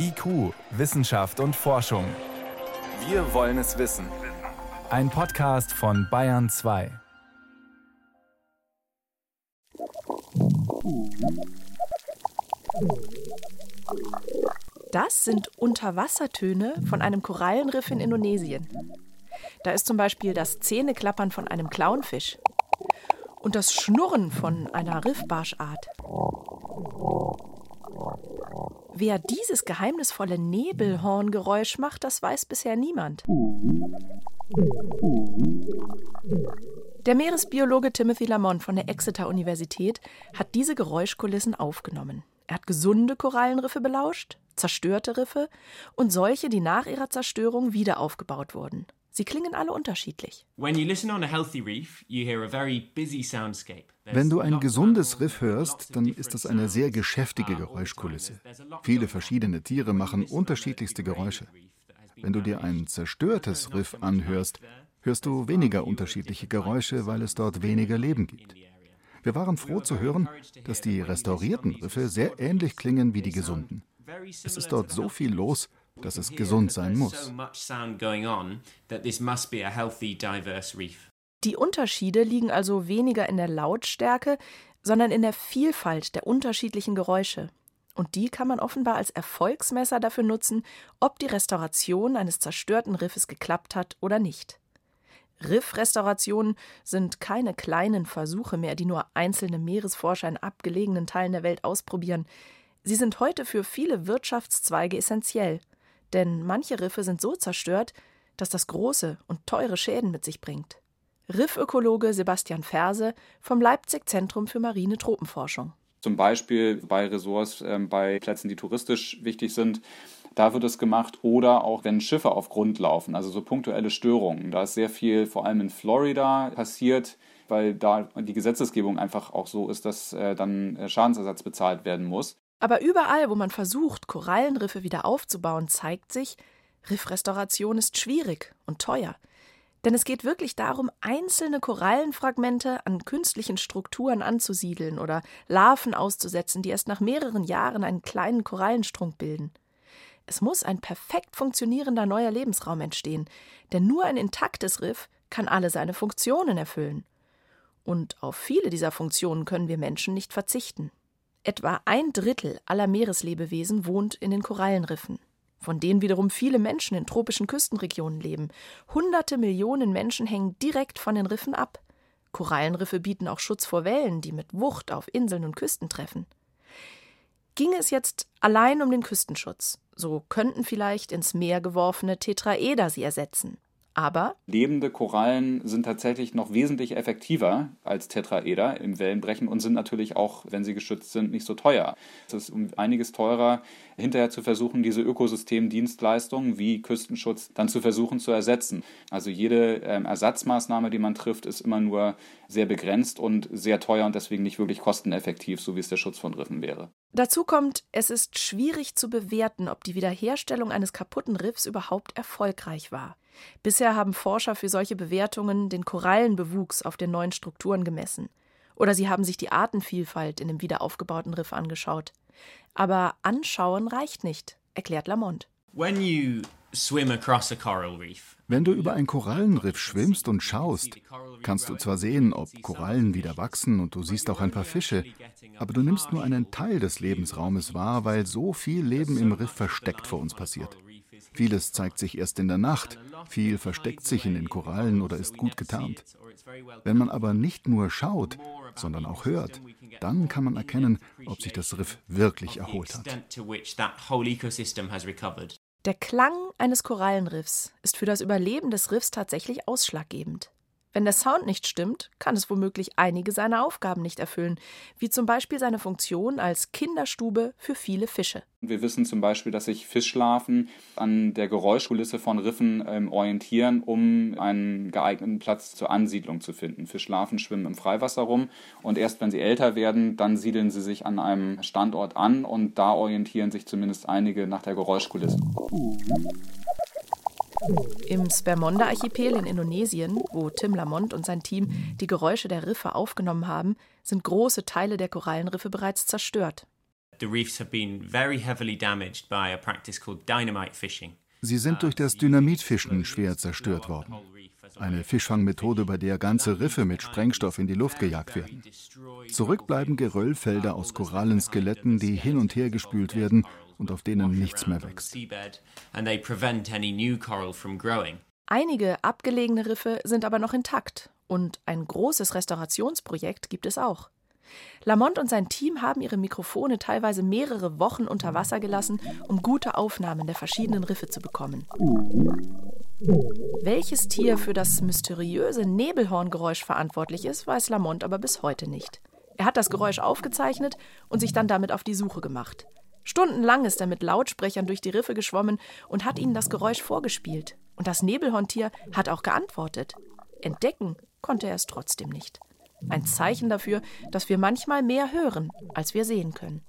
IQ, Wissenschaft und Forschung. Wir wollen es wissen. Ein Podcast von Bayern 2. Das sind Unterwassertöne von einem Korallenriff in Indonesien. Da ist zum Beispiel das Zähneklappern von einem Clownfisch und das Schnurren von einer Riffbarschart. Wer dieses geheimnisvolle Nebelhorngeräusch macht, das weiß bisher niemand. Der Meeresbiologe Timothy Lamont von der Exeter Universität hat diese Geräuschkulissen aufgenommen. Er hat gesunde Korallenriffe belauscht, zerstörte Riffe und solche, die nach ihrer Zerstörung wieder aufgebaut wurden. Sie klingen alle unterschiedlich. Wenn du ein gesundes Riff hörst, dann ist das eine sehr geschäftige Geräuschkulisse. Viele verschiedene Tiere machen unterschiedlichste Geräusche. Wenn du dir ein zerstörtes Riff anhörst, hörst du weniger unterschiedliche Geräusche, weil es dort weniger Leben gibt. Wir waren froh zu hören, dass die restaurierten Riffe sehr ähnlich klingen wie die gesunden. Es ist dort so viel los, dass es gesund sein muss. Die Unterschiede liegen also weniger in der Lautstärke, sondern in der Vielfalt der unterschiedlichen Geräusche. Und die kann man offenbar als Erfolgsmesser dafür nutzen, ob die Restauration eines zerstörten Riffes geklappt hat oder nicht. Riffrestaurationen sind keine kleinen Versuche mehr, die nur einzelne Meeresforscher in abgelegenen Teilen der Welt ausprobieren. Sie sind heute für viele Wirtschaftszweige essentiell denn manche Riffe sind so zerstört, dass das große und teure Schäden mit sich bringt. Riffökologe Sebastian Ferse vom Leipzig Zentrum für marine Tropenforschung. Zum Beispiel bei Ressorts, äh, bei Plätzen, die touristisch wichtig sind, da wird es gemacht. Oder auch wenn Schiffe auf Grund laufen, also so punktuelle Störungen. Da ist sehr viel, vor allem in Florida, passiert, weil da die Gesetzesgebung einfach auch so ist, dass äh, dann äh, Schadensersatz bezahlt werden muss. Aber überall, wo man versucht, Korallenriffe wieder aufzubauen, zeigt sich, Riffrestauration ist schwierig und teuer. Denn es geht wirklich darum, einzelne Korallenfragmente an künstlichen Strukturen anzusiedeln oder Larven auszusetzen, die erst nach mehreren Jahren einen kleinen Korallenstrunk bilden. Es muss ein perfekt funktionierender neuer Lebensraum entstehen, denn nur ein intaktes Riff kann alle seine Funktionen erfüllen. Und auf viele dieser Funktionen können wir Menschen nicht verzichten. Etwa ein Drittel aller Meereslebewesen wohnt in den Korallenriffen, von denen wiederum viele Menschen in tropischen Küstenregionen leben. Hunderte Millionen Menschen hängen direkt von den Riffen ab. Korallenriffe bieten auch Schutz vor Wellen, die mit Wucht auf Inseln und Küsten treffen. Ginge es jetzt allein um den Küstenschutz, so könnten vielleicht ins Meer geworfene Tetraeder sie ersetzen. Aber lebende Korallen sind tatsächlich noch wesentlich effektiver als Tetraeder im Wellenbrechen und sind natürlich auch, wenn sie geschützt sind, nicht so teuer. Es ist um einiges teurer, hinterher zu versuchen, diese Ökosystemdienstleistungen wie Küstenschutz dann zu versuchen zu ersetzen. Also jede ähm, Ersatzmaßnahme, die man trifft, ist immer nur sehr begrenzt und sehr teuer und deswegen nicht wirklich kosteneffektiv, so wie es der Schutz von Riffen wäre. Dazu kommt, es ist schwierig zu bewerten, ob die Wiederherstellung eines kaputten Riffs überhaupt erfolgreich war. Bisher haben Forscher für solche Bewertungen den Korallenbewuchs auf den neuen Strukturen gemessen. Oder sie haben sich die Artenvielfalt in dem wiederaufgebauten Riff angeschaut. Aber anschauen reicht nicht, erklärt Lamont. Wenn du über ein Korallenriff schwimmst und schaust, kannst du zwar sehen, ob Korallen wieder wachsen und du siehst auch ein paar Fische, aber du nimmst nur einen Teil des Lebensraumes wahr, weil so viel Leben im Riff versteckt vor uns passiert. Vieles zeigt sich erst in der Nacht, viel versteckt sich in den Korallen oder ist gut getarnt. Wenn man aber nicht nur schaut, sondern auch hört, dann kann man erkennen, ob sich das Riff wirklich erholt hat. Der Klang eines Korallenriffs ist für das Überleben des Riffs tatsächlich ausschlaggebend. Wenn der Sound nicht stimmt, kann es womöglich einige seiner Aufgaben nicht erfüllen, wie zum Beispiel seine Funktion als Kinderstube für viele Fische. Wir wissen zum Beispiel, dass sich Fischlarven an der Geräuschkulisse von Riffen ähm, orientieren, um einen geeigneten Platz zur Ansiedlung zu finden. Fischlarven schwimmen im Freiwasser rum und erst wenn sie älter werden, dann siedeln sie sich an einem Standort an und da orientieren sich zumindest einige nach der Geräuschkulisse. Im Spermonda-Archipel in Indonesien, wo Tim Lamont und sein Team die Geräusche der Riffe aufgenommen haben, sind große Teile der Korallenriffe bereits zerstört. The reefs have been very heavily damaged by a practice called dynamite fishing. Sie sind durch das Dynamitfischen schwer zerstört worden. Eine Fischfangmethode, bei der ganze Riffe mit Sprengstoff in die Luft gejagt werden. Zurück bleiben Geröllfelder aus Korallenskeletten, die hin und her gespült werden und auf denen nichts mehr wächst. Einige abgelegene Riffe sind aber noch intakt und ein großes Restaurationsprojekt gibt es auch. Lamont und sein Team haben ihre Mikrofone teilweise mehrere Wochen unter Wasser gelassen, um gute Aufnahmen der verschiedenen Riffe zu bekommen. Welches Tier für das mysteriöse Nebelhorngeräusch verantwortlich ist, weiß Lamont aber bis heute nicht. Er hat das Geräusch aufgezeichnet und sich dann damit auf die Suche gemacht. Stundenlang ist er mit Lautsprechern durch die Riffe geschwommen und hat ihnen das Geräusch vorgespielt. Und das Nebelhorntier hat auch geantwortet. Entdecken konnte er es trotzdem nicht. Ein Zeichen dafür, dass wir manchmal mehr hören, als wir sehen können.